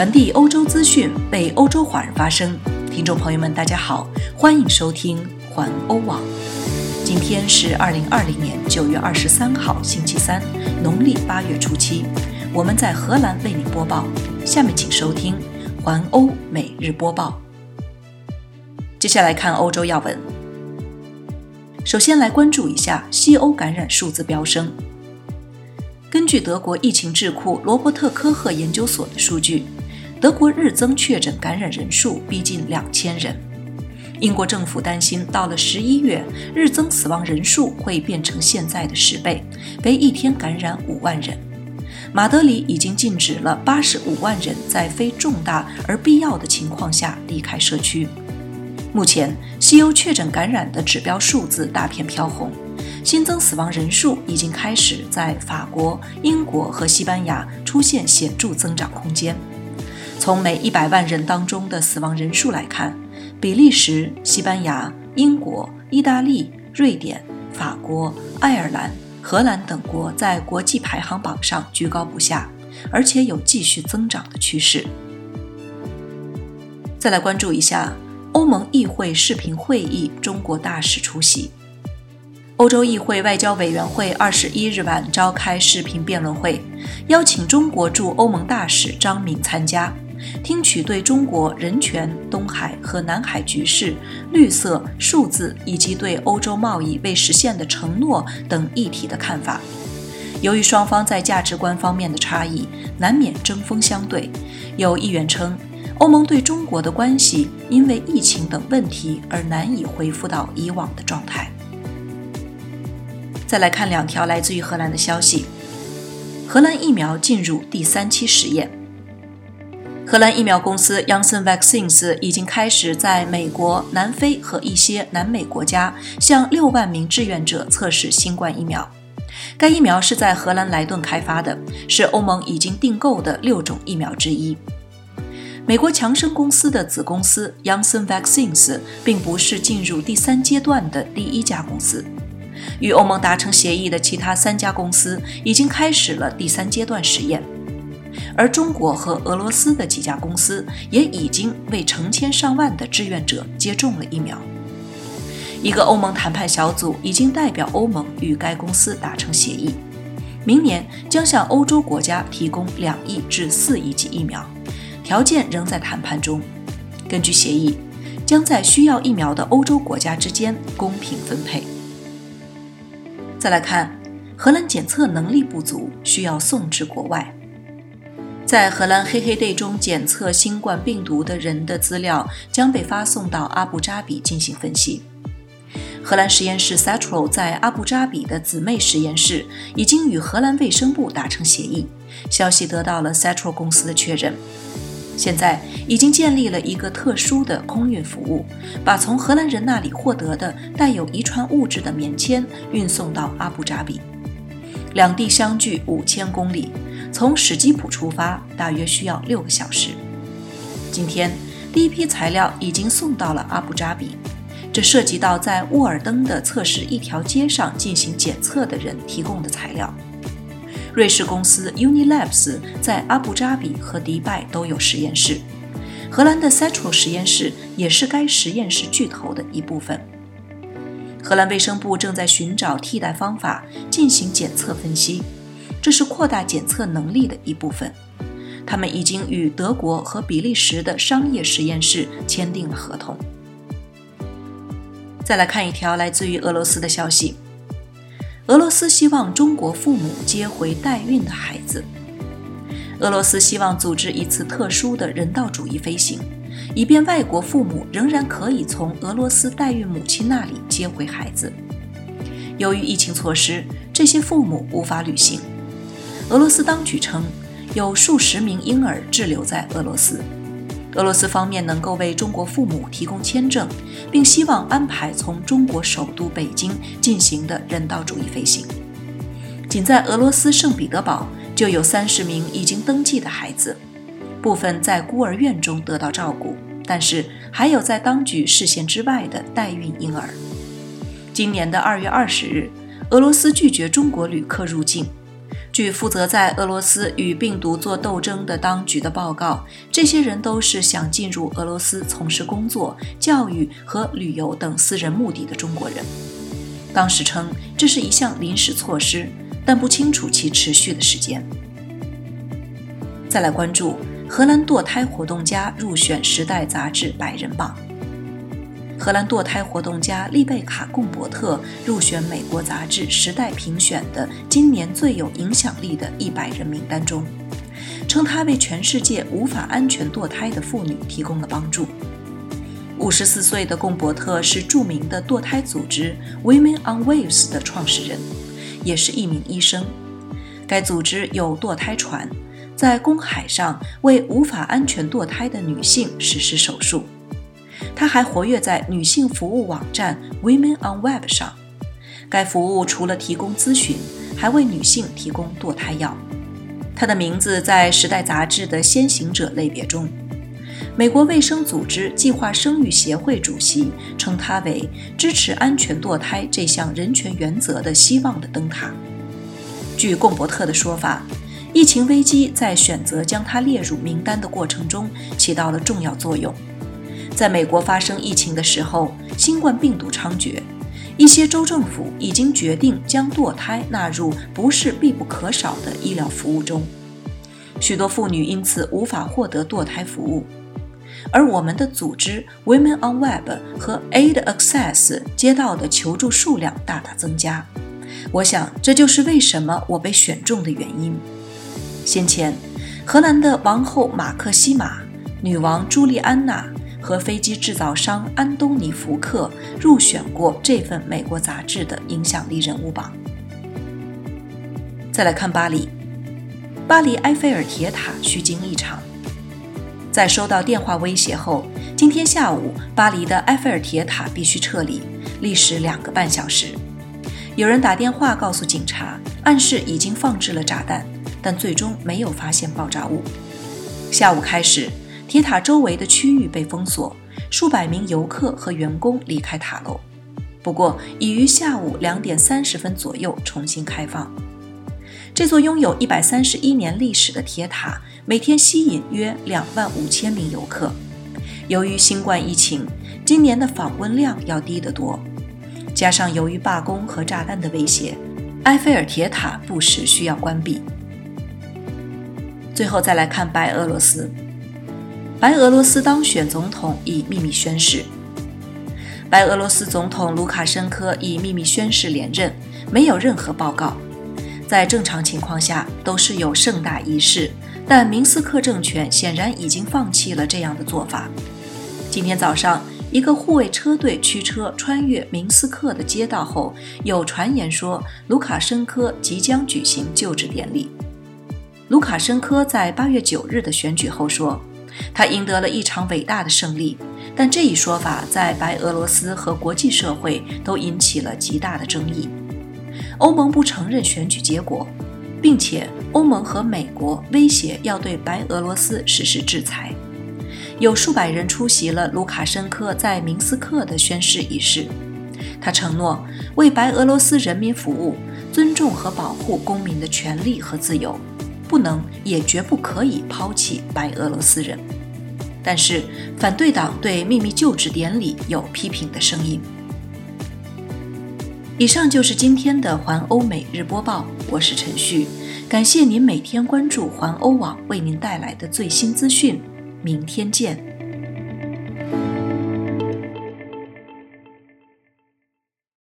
传递欧洲资讯，为欧洲华人发声。听众朋友们，大家好，欢迎收听环欧网。今天是二零二零年九月二十三号，星期三，农历八月初七。我们在荷兰为您播报。下面请收听环欧每日播报。接下来看欧洲要闻。首先来关注一下西欧感染数字飙升。根据德国疫情智库罗伯特·科赫研究所的数据，德国日增确诊感染人数逼近两千人。英国政府担心，到了十一月，日增死亡人数会变成现在的十倍，为一天感染五万人。马德里已经禁止了八十五万人在非重大而必要的情况下离开社区。目前，西欧确诊感染的指标数字大片飘红。新增死亡人数已经开始在法国、英国和西班牙出现显著增长空间。从每一百万人当中的死亡人数来看，比利时、西班牙、英国、意大利、瑞典、法国、爱尔兰、荷兰等国在国际排行榜上居高不下，而且有继续增长的趋势。再来关注一下欧盟议会视频会议，中国大使出席。欧洲议会外交委员会二十一日晚召开视频辩论会，邀请中国驻欧盟大使张敏参加，听取对中国人权、东海和南海局势、绿色、数字以及对欧洲贸易未实现的承诺等议题的看法。由于双方在价值观方面的差异，难免针锋相对。有议员称，欧盟对中国的关系因为疫情等问题而难以恢复到以往的状态。再来看两条来自于荷兰的消息：荷兰疫苗进入第三期实验。荷兰疫苗公司 Janssen Vaccines 已经开始在美国、南非和一些南美国家向六万名志愿者测试新冠疫苗。该疫苗是在荷兰莱顿开发的，是欧盟已经订购的六种疫苗之一。美国强生公司的子公司 Janssen Vaccines 并不是进入第三阶段的第一家公司。与欧盟达成协议的其他三家公司已经开始了第三阶段实验，而中国和俄罗斯的几家公司也已经为成千上万的志愿者接种了疫苗。一个欧盟谈判小组已经代表欧盟与该公司达成协议，明年将向欧洲国家提供两亿至四亿剂疫苗，条件仍在谈判中。根据协议，将在需要疫苗的欧洲国家之间公平分配。再来看，荷兰检测能力不足，需要送至国外。在荷兰黑黑 day 中检测新冠病毒的人的资料将被发送到阿布扎比进行分析。荷兰实验室 Setro 在阿布扎比的姊妹实验室已经与荷兰卫生部达成协议，消息得到了 Setro 公司的确认。现在已经建立了一个特殊的空运服务，把从荷兰人那里获得的带有遗传物质的棉签运送到阿布扎比。两地相距五千公里，从史基普出发大约需要六个小时。今天，第一批材料已经送到了阿布扎比，这涉及到在沃尔登的测试一条街上进行检测的人提供的材料。瑞士公司 Unilabs 在阿布扎比和迪拜都有实验室，荷兰的 Central 实验室也是该实验室巨头的一部分。荷兰卫生部正在寻找替代方法进行检测分析，这是扩大检测能力的一部分。他们已经与德国和比利时的商业实验室签订了合同。再来看一条来自于俄罗斯的消息。俄罗斯希望中国父母接回代孕的孩子。俄罗斯希望组织一次特殊的人道主义飞行，以便外国父母仍然可以从俄罗斯代孕母亲那里接回孩子。由于疫情措施，这些父母无法履行。俄罗斯当局称，有数十名婴儿滞留在俄罗斯。俄罗斯方面能够为中国父母提供签证，并希望安排从中国首都北京进行的人道主义飞行。仅在俄罗斯圣彼得堡就有三十名已经登记的孩子，部分在孤儿院中得到照顾，但是还有在当局视线之外的代孕婴儿。今年的二月二十日，俄罗斯拒绝中国旅客入境。据负责在俄罗斯与病毒做斗争的当局的报告，这些人都是想进入俄罗斯从事工作、教育和旅游等私人目的的中国人。当时称这是一项临时措施，但不清楚其持续的时间。再来关注荷兰堕胎活动家入选《时代》杂志百人榜。荷兰堕胎活动家丽贝卡·贡伯特入选美国杂志《时代》评选的今年最有影响力的一百人名单中，称她为全世界无法安全堕胎的妇女提供了帮助。五十四岁的贡伯特是著名的堕胎组织 Women on Waves 的创始人，也是一名医生。该组织有堕胎船，在公海上为无法安全堕胎的女性实施手术。他还活跃在女性服务网站 Women on Web 上。该服务除了提供咨询，还为女性提供堕胎药。他的名字在《时代》杂志的先行者类别中。美国卫生组织计划生育协会主席称他为支持安全堕胎这项人权原则的希望的灯塔。据贡伯特的说法，疫情危机在选择将他列入名单的过程中起到了重要作用。在美国发生疫情的时候，新冠病毒猖獗，一些州政府已经决定将堕胎纳入不是必不可少的医疗服务中，许多妇女因此无法获得堕胎服务。而我们的组织 Women on Web 和 Aid Access 接到的求助数量大大增加，我想这就是为什么我被选中的原因。先前，荷兰的王后马克西玛、女王朱莉安娜。和飞机制造商安东尼·福克入选过这份美国杂志的影响力人物榜。再来看巴黎，巴黎埃菲尔铁塔虚惊一场。在收到电话威胁后，今天下午巴黎的埃菲尔铁塔必须撤离，历时两个半小时。有人打电话告诉警察，暗示已经放置了炸弹，但最终没有发现爆炸物。下午开始。铁塔周围的区域被封锁，数百名游客和员工离开塔楼。不过，已于下午两点三十分左右重新开放。这座拥有一百三十一年历史的铁塔每天吸引约两万五千名游客。由于新冠疫情，今年的访问量要低得多。加上由于罢工和炸弹的威胁，埃菲尔铁塔不时需要关闭。最后，再来看白俄罗斯。白俄罗斯当选总统已秘密宣誓。白俄罗斯总统卢卡申科已秘密宣誓连任，没有任何报告。在正常情况下都是有盛大仪式，但明斯克政权显然已经放弃了这样的做法。今天早上，一个护卫车队驱车穿越明斯克的街道后，有传言说卢卡申科即将举行就职典礼。卢卡申科在八月九日的选举后说。他赢得了一场伟大的胜利，但这一说法在白俄罗斯和国际社会都引起了极大的争议。欧盟不承认选举结果，并且欧盟和美国威胁要对白俄罗斯实施制裁。有数百人出席了卢卡申科在明斯克的宣誓仪式，他承诺为白俄罗斯人民服务，尊重和保护公民的权利和自由。不能也绝不可以抛弃白俄罗斯人，但是反对党对秘密就职典礼有批评的声音。以上就是今天的环欧每日播报，我是陈旭，感谢您每天关注环欧网为您带来的最新资讯，明天见。